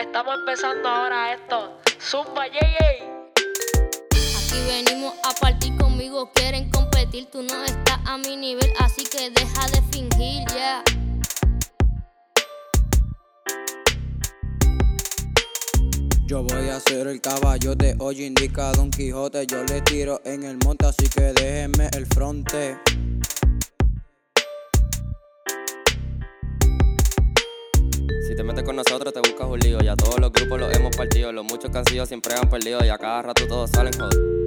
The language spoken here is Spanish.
Estamos empezando ahora esto. Zumba, yey, Aquí venimos a partir conmigo, quieren competir, tú no estás a mi nivel, así que deja de fingir, ya. Yo voy a ser el caballote, hoy indica Don Quijote. Yo le tiro en el monte, así que déjenme el fronte. Te metes con nosotros, te buscas un lío. Ya todos los grupos los hemos partido. Los muchos que han sido siempre han perdido. Y a cada rato todos salen joder.